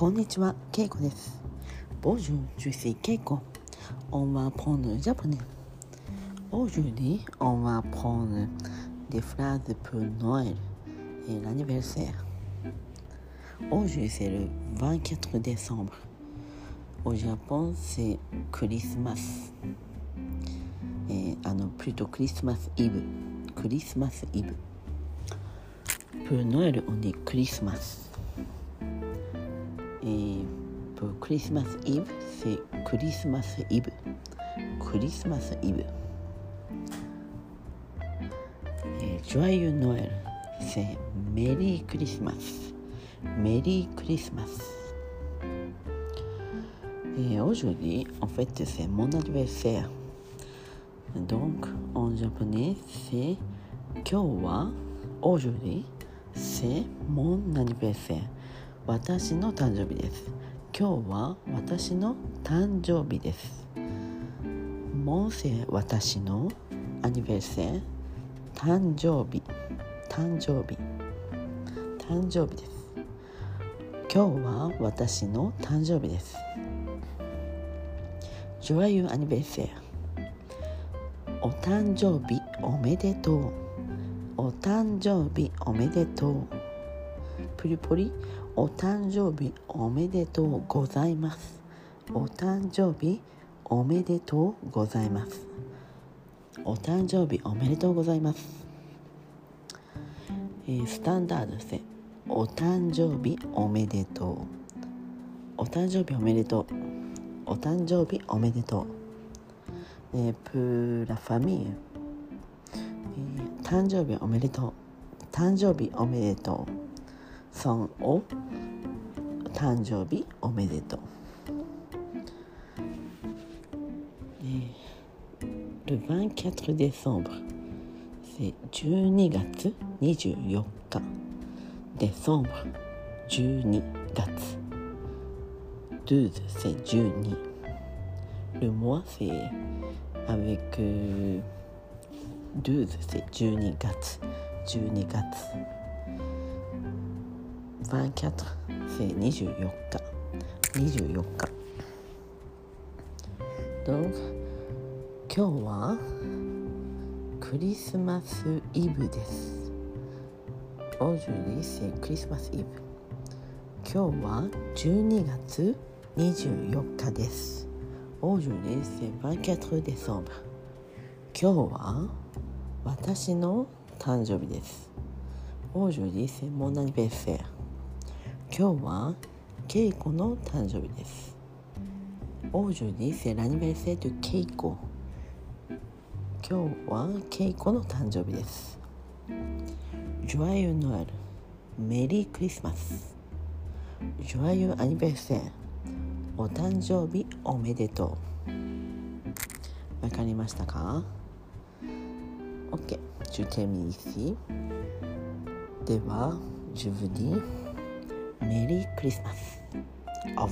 こんにちは、ケイコです。Bonjour, je suis Keiko. On va apprendre le japonais. Aujourd'hui, on va apprendre des phrases pour Noël et l'anniversaire. Aujourd'hui, c'est le 24 décembre. Au Japon, c'est Christmas. Et, ah non, plutôt Christmas Eve. Christmas Eve. Pour Noël, on dit Christmas. Et pour Christmas Eve, c'est Christmas Eve. Christmas Eve. Et joyeux Noël, c'est Merry Christmas. Merry Christmas. Et aujourd'hui, en fait, c'est mon anniversaire. Donc, en japonais, c'est Kyowa. Aujourd'hui, c'est mon anniversaire. 私の誕生日です。今日は私の誕生日です。もうせ私のアニベーセ誕生日誕生日誕生日です。今日は私の誕生日です。Joyeux a n n i v お誕生日おめでとうお誕生日おめでとうプリポリお誕生日おめでとうございます。お誕生日おめでとうございます。お誕生日おめでとうございます、えースタンダードでお誕生日おめでとう。お誕生日おめでとう。お誕生日おめでとう、えー、プラファミー、えー誕生日おめでとう。誕生日おめでとう。さんを誕生日おめでとう。ね、24デソンブ12月24日。デソンブ12月ドゥーズセ12ルモアセアベクドーズセ12月。12月。ファンキャット生24日。24日。どう？今日はクリスマスイブです。オージュリークリスマスイブ。今日は12月24日です。オージュリー生24デソンブ今日は私の誕生日です。オージュリーモナニベッセー今日はケイコの誕生日です。王女に世ラニベルセイトケイコ。今日はケイコの誕生日です。ジョアユノアルメリークリスマス。ジョアユアニベルセイお誕生日おめでとう。わかりましたか？OK ジュテミーシでは十分に。Merry Christmas. Au.